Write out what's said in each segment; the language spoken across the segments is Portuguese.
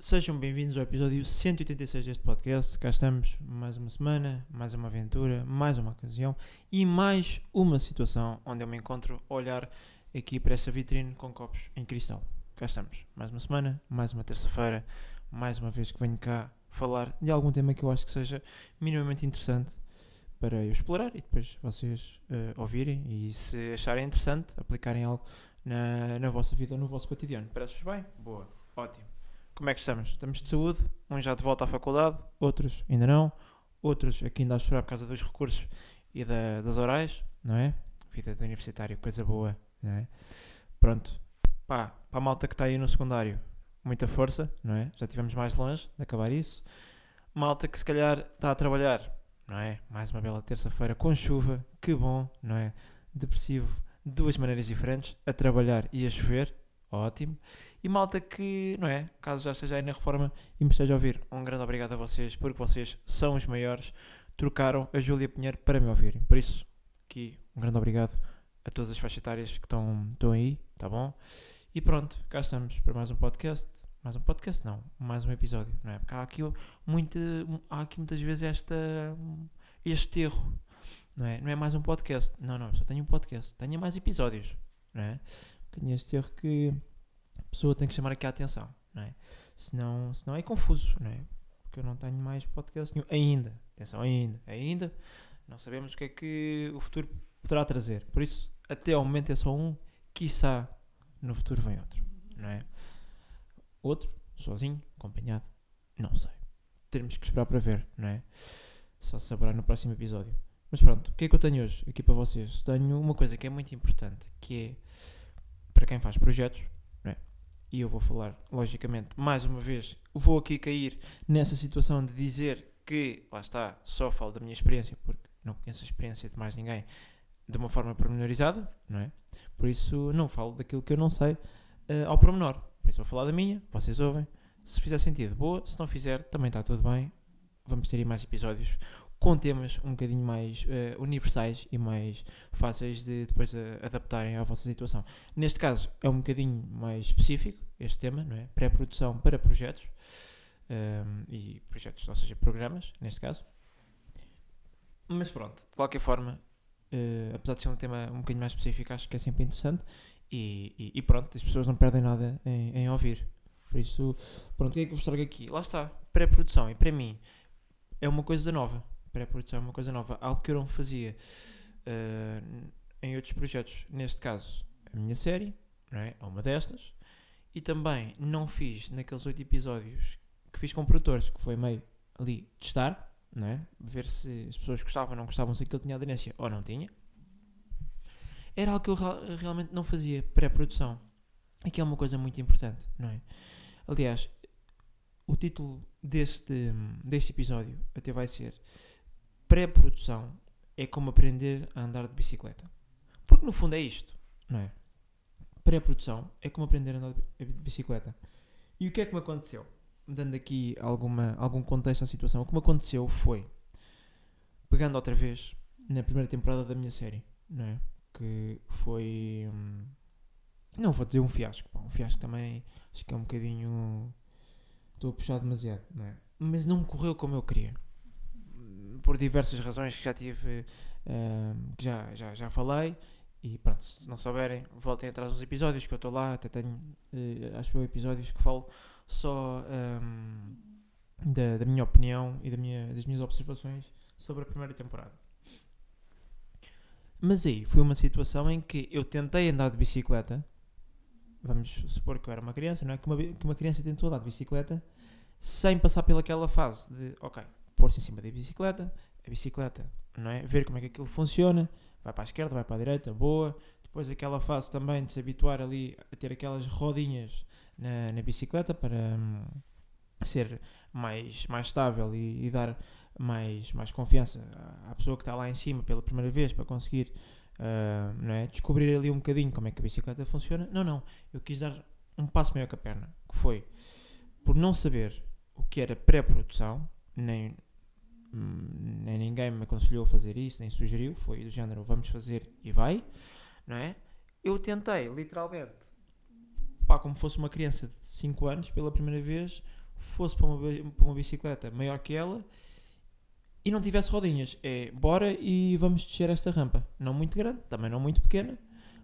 Sejam bem-vindos ao episódio 186 deste podcast. Cá estamos mais uma semana, mais uma aventura, mais uma ocasião e mais uma situação onde eu me encontro a olhar aqui para essa vitrine com copos em cristal. Cá estamos, mais uma semana, mais uma terça-feira, mais uma vez que venho cá falar de algum tema que eu acho que seja minimamente interessante para eu explorar e depois vocês uh, ouvirem e se acharem interessante, aplicarem algo na, na vossa vida, no vosso cotidiano. Parece-vos bem? Boa, ótimo. Como é que estamos? Estamos de saúde, uns já de volta à faculdade, outros ainda não, outros aqui ainda a chorar por causa dos recursos e da, das orais, não é? Vida de universitário, coisa boa, não é? Pronto, pá, para a malta que está aí no secundário, muita força, não é? Já estivemos mais longe de acabar isso. Malta que se calhar está a trabalhar, não é? Mais uma bela terça-feira com chuva, que bom, não é? Depressivo, de duas maneiras diferentes, a trabalhar e a chover, ótimo. E malta que, não é? Caso já esteja aí na reforma e me esteja a ouvir, um grande obrigado a vocês, porque vocês são os maiores. Trocaram a Júlia Pinheiro para me ouvirem. Por isso, aqui, um grande obrigado a todas as faixas etárias que estão, estão aí, tá bom? E pronto, cá estamos para mais um podcast. Mais um podcast, não, mais um episódio, não é? Porque há aqui, muito, há aqui muitas vezes esta, este erro, não é? Não é mais um podcast, não, não, só tenho um podcast, tenho mais episódios, não é? Tenho este erro que a pessoa tem que chamar aqui a atenção, não é? Senão, senão é confuso, não é? Porque eu não tenho mais podcast nenhum ainda. Atenção, ainda. Ainda não sabemos o que é que o futuro poderá trazer. Por isso, até ao momento é só um, quiçá no futuro vem outro, não é? Outro, sozinho, acompanhado, não sei. Teremos que esperar para ver, não é? Só saberá no próximo episódio. Mas pronto, o que é que eu tenho hoje aqui para vocês? Tenho uma coisa que é muito importante, que é para quem faz projetos, e eu vou falar, logicamente, mais uma vez, vou aqui cair nessa situação de dizer que, lá está, só falo da minha experiência, porque não conheço a experiência de mais ninguém de uma forma pormenorizada, não é? Por isso não falo daquilo que eu não sei uh, ao pormenor. Por isso vou falar da minha, vocês ouvem. Se fizer sentido, boa. Se não fizer, também está tudo bem. Vamos ter aí mais episódios com temas um bocadinho mais uh, universais e mais fáceis de depois uh, adaptarem à vossa situação. Neste caso é um bocadinho mais específico este tema, não é? Pré-produção para projetos um, ehm, e projetos, ou seja, programas, neste caso. Mas pronto, de qualquer forma, uh, apesar de ser um tema um bocadinho mais específico, acho que é sempre interessante e, e, e pronto, as pessoas não perdem nada em, em ouvir. Por isso, pronto, o que é que eu vos trago aqui? Lá está, pré-produção e para mim é uma coisa nova pré-produção é uma coisa nova, algo que eu não fazia uh, em outros projetos. Neste caso, a minha série, não é? uma destas, e também não fiz naqueles oito episódios que fiz com produtores, que foi meio ali testar, não é? ver se as pessoas gostavam ou não gostavam, se aquilo tinha aderência ou não tinha. Era algo que eu realmente não fazia, pré-produção. Aqui é uma coisa muito importante, não é? Aliás, o título deste, deste episódio até vai ser pré-produção é como aprender a andar de bicicleta. Porque no fundo é isto, não é? Pré-produção é como aprender a andar de bicicleta. E o que é que me aconteceu? Dando aqui alguma, algum contexto à situação, o que me aconteceu foi, pegando outra vez na primeira temporada da minha série, não é? Que foi. Hum, não vou dizer um fiasco, um fiasco também acho que é um bocadinho. Estou a puxar demasiado, não é? Mas não correu como eu queria por diversas razões que já tive, uh, que já, já, já falei. E pronto, se não souberem, voltem atrás dos episódios que eu estou lá. Até tenho, uh, acho que episódios que falo só um, da, da minha opinião e da minha, das minhas observações sobre a primeira temporada. Mas aí foi uma situação em que eu tentei andar de bicicleta. Vamos supor que eu era uma criança, não é? Que uma, que uma criança tentou andar de bicicleta sem passar pelaquela fase de, ok, pôr-se em cima da bicicleta, a bicicleta, não é? Ver como é que aquilo funciona, vai para a esquerda, vai para a direita, boa. Depois aquela fase também de se habituar ali a ter aquelas rodinhas na, na bicicleta para hum, ser mais, mais estável e, e, dar mais, mais confiança à, pessoa que está lá em cima pela primeira vez para conseguir uh, não é? descobrir ali um bocadinho como é que a bicicleta funciona. Não, não. Eu quis dar um passo maior que a perna, que foi por não saber o que era pré-produção, nem nem ninguém me aconselhou a fazer isso, nem sugeriu, foi do género vamos fazer e vai, não é? Eu tentei, literalmente, pá, como fosse uma criança de 5 anos, pela primeira vez, fosse para uma, para uma bicicleta maior que ela e não tivesse rodinhas. É bora e vamos descer esta rampa. Não muito grande, também não muito pequena,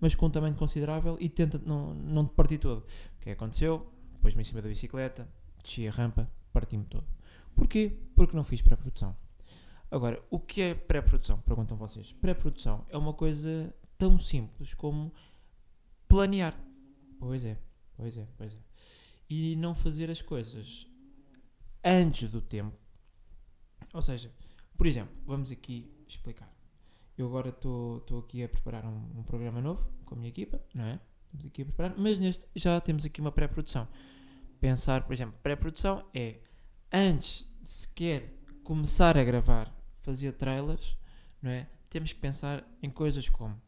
mas com um tamanho considerável e tenta não, não te partir todo. O que aconteceu? Pus-me em cima da bicicleta, desci a rampa, parti-me todo. Porquê? Porque não fiz pré-produção. Agora, o que é pré-produção? Perguntam vocês. Pré-produção é uma coisa tão simples como planear. Pois é, pois é, pois é. E não fazer as coisas antes do tempo. Ou seja, por exemplo, vamos aqui explicar. Eu agora estou aqui a preparar um, um programa novo com a minha equipa, não é? Estamos aqui a preparar, mas neste já temos aqui uma pré-produção. Pensar, por exemplo, pré-produção é antes de sequer começar a gravar, fazer trailers, não é? Temos que pensar em coisas como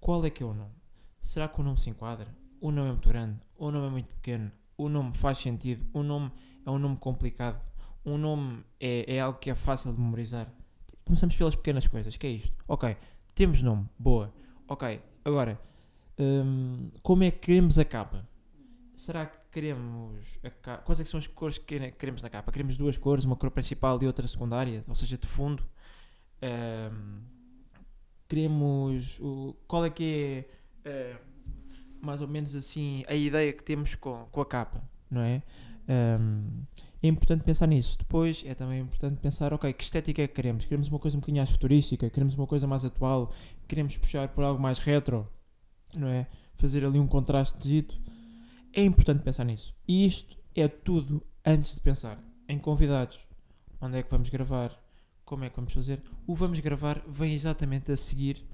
qual é que é o nome? Será que o nome se enquadra? O nome é muito grande? O nome é muito pequeno? O nome faz sentido? O nome é um nome complicado? Um nome é, é algo que é fácil de memorizar? Começamos pelas pequenas coisas, que é isto? Ok, temos nome, boa. Ok, agora, hum, como é que queremos a capa? Será que queremos a capa? Quais é que são as cores que quere- queremos na capa? Queremos duas cores, uma cor principal e outra secundária, ou seja, de fundo? Hum, queremos o, qual é que é eh, mais ou menos assim a ideia que temos com, com a capa, não é? Hum, é importante pensar nisso. Depois é também importante pensar, ok, que estética é que queremos? Queremos uma coisa um bocadinho mais futurística, queremos uma coisa mais atual, queremos puxar por algo mais retro, não é? Fazer ali um contraste dito. É importante pensar nisso. E isto é tudo antes de pensar em convidados. Onde é que vamos gravar? Como é que vamos fazer? O vamos gravar vem exatamente a seguir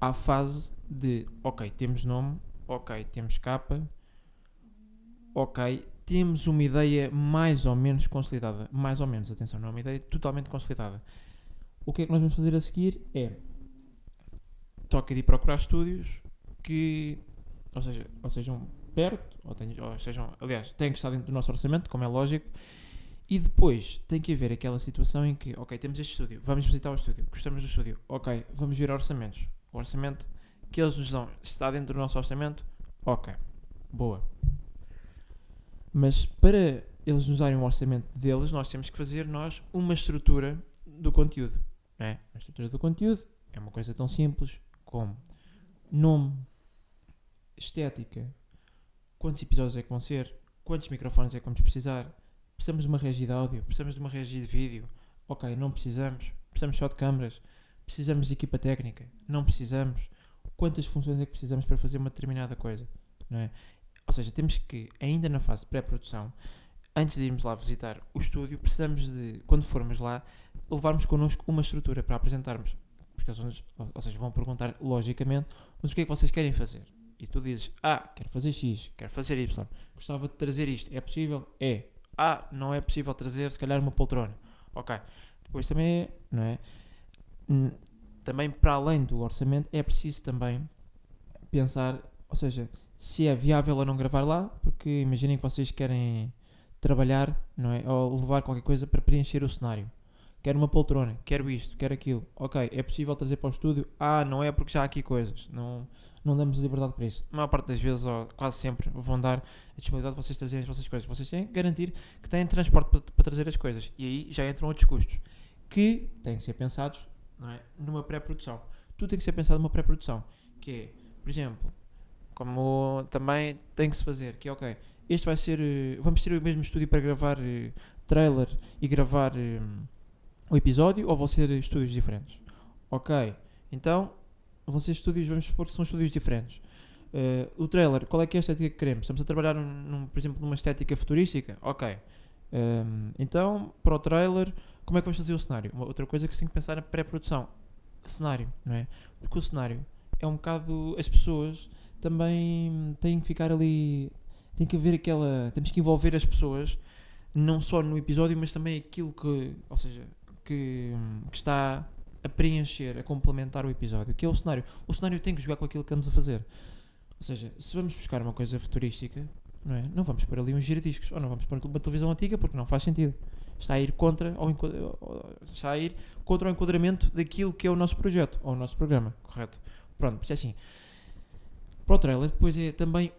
à fase de ok, temos nome, ok, temos capa, ok, temos uma ideia mais ou menos consolidada. Mais ou menos, atenção, não é uma ideia totalmente consolidada. O que é que nós vamos fazer a seguir é toca de ir procurar estúdios que ou seja, ou sejam perto, ou, tenham, ou sejam, aliás, têm que estar dentro do nosso orçamento, como é lógico, e depois tem que haver aquela situação em que, ok, temos este estúdio, vamos visitar o estúdio, gostamos do estúdio, ok, vamos ver orçamentos. O orçamento que eles nos dão está dentro do nosso orçamento, ok, boa. Mas para eles nos darem um orçamento deles, nós temos que fazer nós uma estrutura do conteúdo. Não é? A estrutura do conteúdo é uma coisa tão simples como nome, estética, quantos episódios é que vão ser, quantos microfones é que vamos precisar, precisamos de uma regi de áudio, precisamos de uma regi de vídeo, ok, não precisamos, precisamos só de câmaras, precisamos de equipa técnica, não precisamos, quantas funções é que precisamos para fazer uma determinada coisa, não é? Ou seja, temos que, ainda na fase de pré-produção, antes de irmos lá visitar o estúdio, precisamos de, quando formos lá, levarmos connosco uma estrutura para apresentarmos. Porque eles vão, ou seja, vão perguntar, logicamente, mas o que é que vocês querem fazer? E tu dizes, ah, quero fazer X, quero fazer Y, gostava de trazer isto, é possível? É. Ah, não é possível trazer, se calhar, uma poltrona. Ok. Depois também é, não é? Hum, Também, para além do orçamento, é preciso também pensar, ou seja, se é viável ou não gravar lá, porque imaginem que vocês querem trabalhar, não é? Ou levar qualquer coisa para preencher o cenário. Quero uma poltrona, quero isto, quero aquilo. Ok, é possível trazer para o estúdio? Ah, não é porque já há aqui coisas. Não, não damos liberdade para isso. A maior parte das vezes, ou quase sempre, vão dar a disponibilidade de vocês trazerem as vossas coisas. Vocês têm que garantir que têm transporte para, para trazer as coisas. E aí já entram outros custos que têm que ser pensados é? numa pré-produção. Tudo tem que ser pensado numa pré-produção. Que é, por exemplo, como também tem que se fazer, que é ok, este vai ser. eh, Vamos ter o mesmo estúdio para gravar eh, trailer e gravar eh, o episódio ou vão ser estúdios diferentes? Ok, então vão ser estúdios, vamos supor que são estúdios diferentes. Eh, o trailer, qual é que é a estética que queremos? Estamos a trabalhar, num, num, por exemplo, numa estética futurística? Ok. Ehm, então, para o trailer, como é que vamos fazer o cenário? Uma outra coisa que se tem que pensar na pré-produção. Cenário, não é? Porque o cenário é um bocado. As pessoas também têm que ficar ali. Tem que haver aquela. Temos que envolver as pessoas, não só no episódio, mas também aquilo que. Ou seja, que, que está a preencher, a complementar o episódio, que é o cenário. O cenário tem que jogar com aquilo que estamos a fazer. Ou seja, se vamos buscar uma coisa futurística, não é? Não vamos pôr ali uns giradiscos, ou não vamos pôr uma televisão antiga porque não faz sentido. Está a ir contra, ao ou- está a ir contra o enquadramento daquilo que é o nosso projeto, ou o nosso programa, correto? Pronto, por isso é assim. Para o trailer, depois é também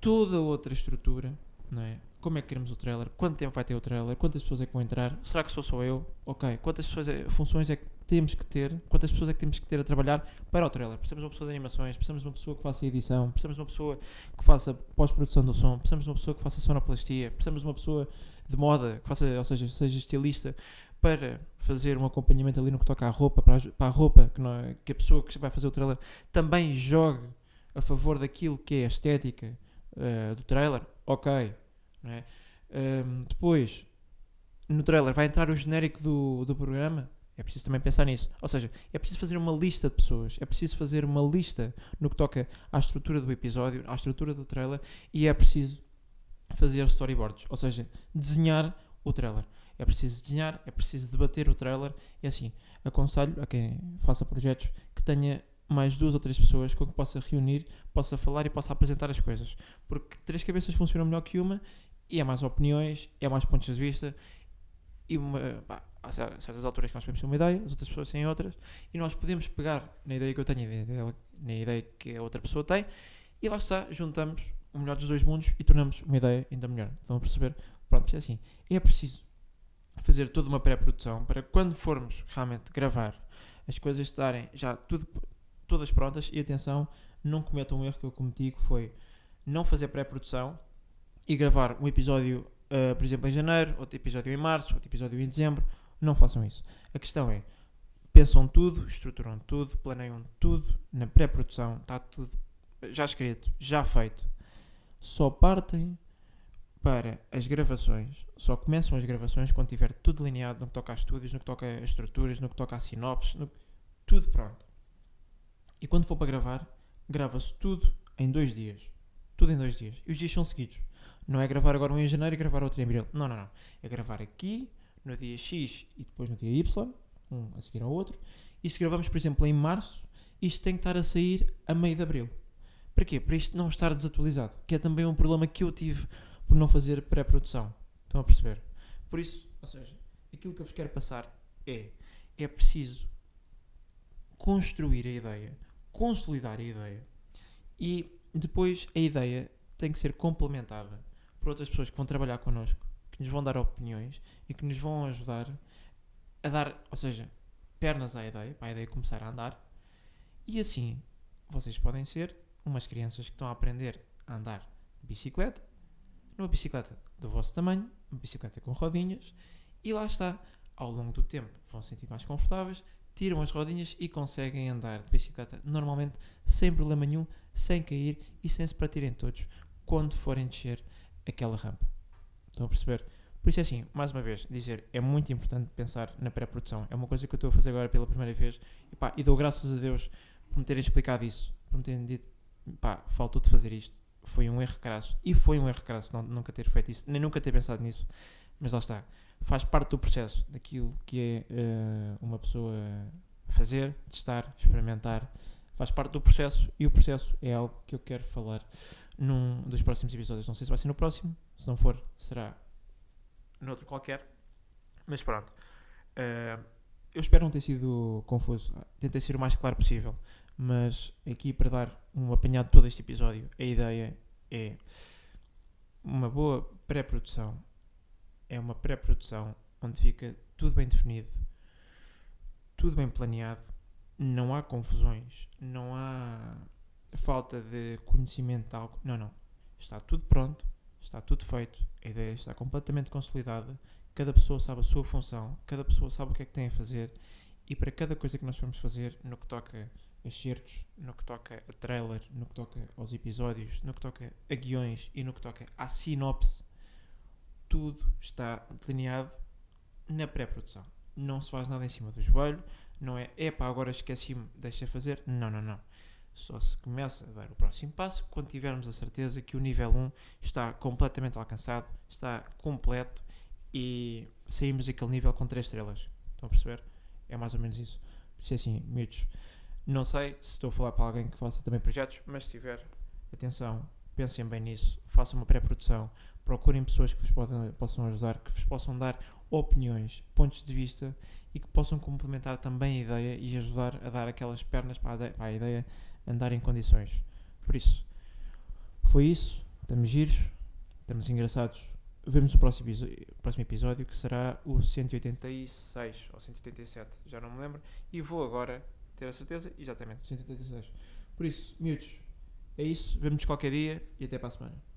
toda outra estrutura, não é? Como é que queremos o trailer, quanto tempo vai ter o trailer, quantas pessoas é que vão entrar, será que sou só eu? Ok, quantas pessoas é- funções é que temos que ter, quantas pessoas é que temos que ter a trabalhar para o trailer. Precisamos de uma pessoa de animações, precisamos de uma pessoa que faça edição, precisamos de uma pessoa que faça pós-produção do som, precisamos de uma pessoa que faça sonoplastia, precisamos de uma pessoa de moda, que faça, ou seja, seja estilista, para fazer um acompanhamento ali no que toca à roupa, para a, para a roupa, que, é- que a pessoa que vai fazer o trailer também jogue a favor daquilo que é a estética eh, do trailer, ok. É? Ahm, depois, no trailer vai entrar o genérico do, do programa, é preciso também pensar nisso. Ou seja, é preciso fazer uma lista de pessoas, é preciso fazer uma lista no que toca à estrutura do episódio, à estrutura do trailer, e é preciso fazer storyboards, ou seja, desenhar o trailer. É preciso desenhar, é preciso debater o trailer, e assim, aconselho a quem faça projetos que tenha mais duas ou três pessoas com que possa reunir, possa falar e possa apresentar as coisas. Porque três cabeças funcionam melhor que uma, e é mais opiniões, é mais pontos de vista, e uma, pá, há cer- certas alturas que nós podemos ter uma ideia, as outras pessoas têm outras, e nós podemos pegar na ideia que eu tenho, e na ideia dela- na ideia que a outra pessoa tem, e lá está, juntamos o melhor dos dois mundos e tornamos uma ideia ainda melhor. Estão a perceber? Pronto, é assim. É preciso fazer toda uma pré-produção para quando formos realmente gravar as coisas estarem já tudo, todas prontas e atenção, não cometam um erro que eu cometi que foi não fazer pré-produção e gravar um episódio, ah, por exemplo, em janeiro, outro episódio em março, outro episódio em dezembro. Não façam isso. A questão é, pensam tudo, estruturam tudo, planeiam tudo na pré-produção, está tudo já escrito, já feito. Só partem para as gravações, só começam as gravações quando tiver tudo delineado no que toca a estúdios, no que toca a estruturas, no que toca a sinopses, no- tudo pronto. E quando for para gravar, grava-se tudo em dois dias. Tudo em dois dias. E os dias são seguidos. Não é gravar agora um em janeiro e gravar outro em abril. Não, não, não. É gravar aqui, no dia X e depois no dia Y, um a seguir ao outro. E se gravamos, por exemplo, em março, isto tem que estar a sair a meio de abril. Para quê? Para isto não estar desatualizado. Que é também um problema que eu tive por não fazer pré-produção. Estão a perceber? Por isso, ou seja, aquilo que eu vos quero passar é: é preciso construir a ideia, consolidar a ideia e depois a ideia tem que ser complementada por outras pessoas que vão trabalhar connosco, que nos vão dar opiniões e que nos vão ajudar a dar, ou seja, pernas à ideia, para a ideia começar a andar. E assim, vocês podem ser umas crianças que estão a aprender a andar de bicicleta, numa bicicleta do vosso tamanho, uma bicicleta com rodinhas, e lá está. Ao longo do tempo vão se sentir mais confortáveis, tiram as rodinhas e conseguem andar de bicicleta normalmente sem problema nenhum, sem cair e sem se partirem todos quando forem descer aquela rampa. Estão a perceber? Por isso é assim, mais uma vez, dizer, é muito importante pensar na pré-produção. É uma coisa que eu estou a fazer agora pela primeira vez e, pá, e dou graças a Deus por me terem explicado isso, por me terem dito, pá, faltou de fazer isto. Foi um erro crasso. E foi um erro crasso não, nunca ter feito isso, nem nunca ter pensado nisso. Mas lá está. Faz parte do processo, daquilo que é eh, uma pessoa fazer, testar, experimentar. Faz parte do processo e o processo é algo que eu quero falar num dos próximos episódios. Não sei se vai ser no próximo, se não for, será noutro qualquer. Mas pronto. Eh, eu espero não ter sido confuso. Tentei ser o mais claro possível. Mas aqui para dar um apanhado de todo este episódio, a ideia é uma boa pré-produção. É uma pré-produção onde fica tudo bem definido, tudo bem planeado, não há confusões, não há falta de conhecimento de algo. Não, não. Está tudo pronto, está tudo feito, a ideia está completamente consolidada, cada pessoa sabe a sua função, cada pessoa sabe o que é que tem a fazer e para cada coisa que nós vamos fazer, no que toca a excertos, no que toca a trailer, no que toca aos episódios, no que toca a guiões e no que toca à sinopse, tudo está delineado na pré-produção. Não se faz nada em cima do joelho, não é, epá, agora esqueci-me, deixa fazer. Não, não, não. Só se começa a dar o próximo passo quando tivermos a certeza que o nível 1 está completamente alcançado, está completo e saímos daquele nível com 3 estrelas. Estão a perceber? É mais ou menos isso. Por isso é assim, miúdos. Não sei se estou a falar para alguém que faça também projetos, mas se tiver, atenção, pensem bem nisso, façam uma pré-produção, procurem pessoas que vos podem, possam ajudar, que vos possam dar opiniões, pontos de vista e que possam complementar também a ideia e ajudar a dar aquelas pernas para a, ide- para a ideia andar em condições. Por isso, foi isso. Estamos giros, estamos engraçados, vemos no próximo, próximo episódio, que será o 186 ou 187, já não me lembro. E vou agora ter a certeza, exatamente, 186. Por isso, miúdos, é isso. Vemo-nos qualquer dia e até para a semana.